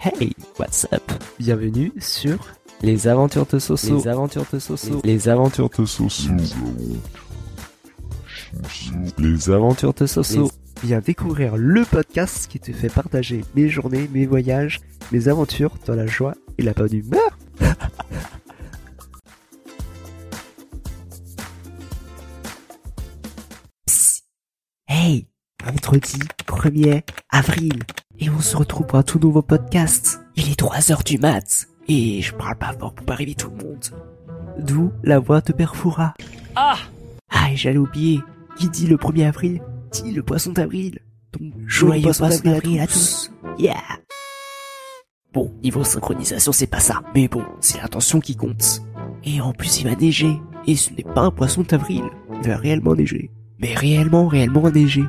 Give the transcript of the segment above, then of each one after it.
Hey, what's up? Bienvenue sur Les Aventures de Soso. Les Aventures de Soso. Les Aventures de Soso. Les Aventures de Soso. Viens découvrir le podcast qui te fait partager mes journées, mes voyages, mes aventures dans la joie et la bonne humeur. Psst. Hey, vendredi 1er avril. Et on se retrouve pour un tout nouveau podcast. Il est 3 heures du mat. Et je parle pas fort pour pas réveiller tout le monde. D'où la voix de Perfora. Ah Ah, et j'allais oublier. Qui dit le 1er avril Dit le poisson d'avril. Donc, joyeux poisson d'avril à tous. Yeah Bon, niveau synchronisation, c'est pas ça. Mais bon, c'est l'intention qui compte. Et en plus, il va neiger. Et ce n'est pas un poisson d'avril. Il va réellement neiger. Mais réellement, réellement neiger.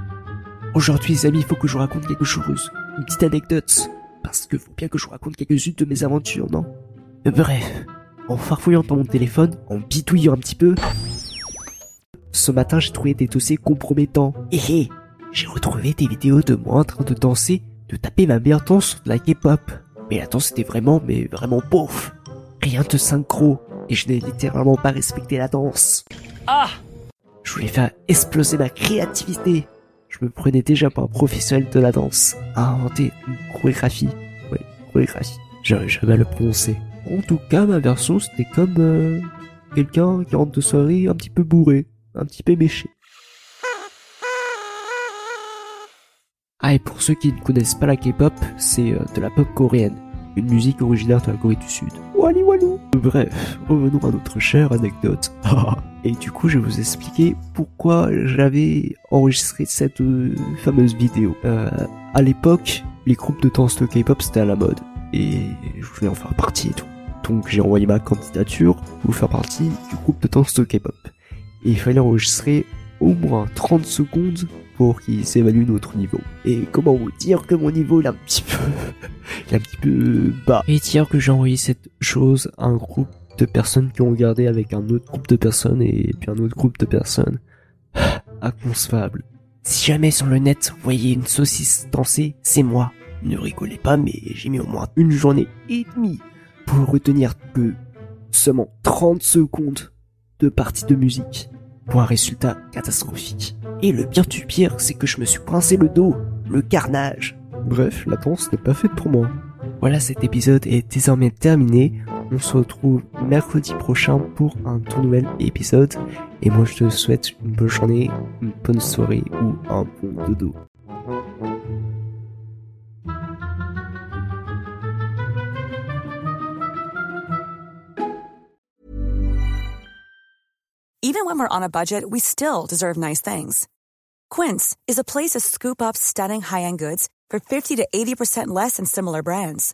Aujourd'hui, les amis, il faut que je vous raconte quelque chose. Une petite anecdote. Parce que faut bien que je vous raconte quelques-unes de mes aventures, non? Bref. En farfouillant dans mon téléphone, en bidouillant un petit peu, ce matin, j'ai trouvé des dossiers compromettants. Et hé, j'ai retrouvé des vidéos de moi en train de danser, de taper ma meilleure danse de la K-pop. Mais la danse était vraiment, mais vraiment pauvre. Rien de synchro. Et je n'ai littéralement pas respecté la danse. Ah Je voulais faire exploser ma créativité. Je me prenais déjà pour un professionnel de la danse, à inventer une chorégraphie. Ouais, chorégraphie. J'arrive jamais le prononcer. En tout cas, ma version, c'était comme euh, quelqu'un qui rentre de soirée un petit peu bourré, un petit peu méché. Ah, et pour ceux qui ne connaissent pas la K-pop, c'est euh, de la pop coréenne, une musique originaire de la Corée du Sud. Wally walou Bref, revenons à notre chère anecdote. et du coup, je vais vous expliquer pourquoi j'avais enregistré cette euh, fameuse vidéo. Euh, à l'époque, les groupes de danse de K-pop c'était à la mode, et je voulais en faire partie et tout. Donc j'ai envoyé ma candidature pour faire partie du groupe de danse de K-pop. Et il fallait enregistrer au moins 30 secondes pour qu'ils évaluent notre niveau. Et comment vous dire que mon niveau est un petit peu, est un petit peu bas. Et dire que j'ai envoyé cette chose à un groupe de personnes qui ont regardé avec un autre groupe de personnes et puis un autre groupe de personnes. Inconcevable. Si jamais sur le net vous voyez une saucisse danser, c'est moi. Ne rigolez pas, mais j'ai mis au moins une journée et demie pour retenir que seulement 30 secondes de partie de musique pour un résultat catastrophique. Et le pire du pire, c'est que je me suis pincé le dos, le carnage. Bref, la danse n'est pas faite pour moi. Voilà, cet épisode est désormais terminé. On se retrouve mercredi prochain pour un tout nouvel épisode. Et moi, je te souhaite une bonne journée, une bonne soirée ou un bon dodo. Even when we're on a budget, we still deserve nice things. Quince is a place to scoop up stunning high-end goods for 50 to 80% less than similar brands.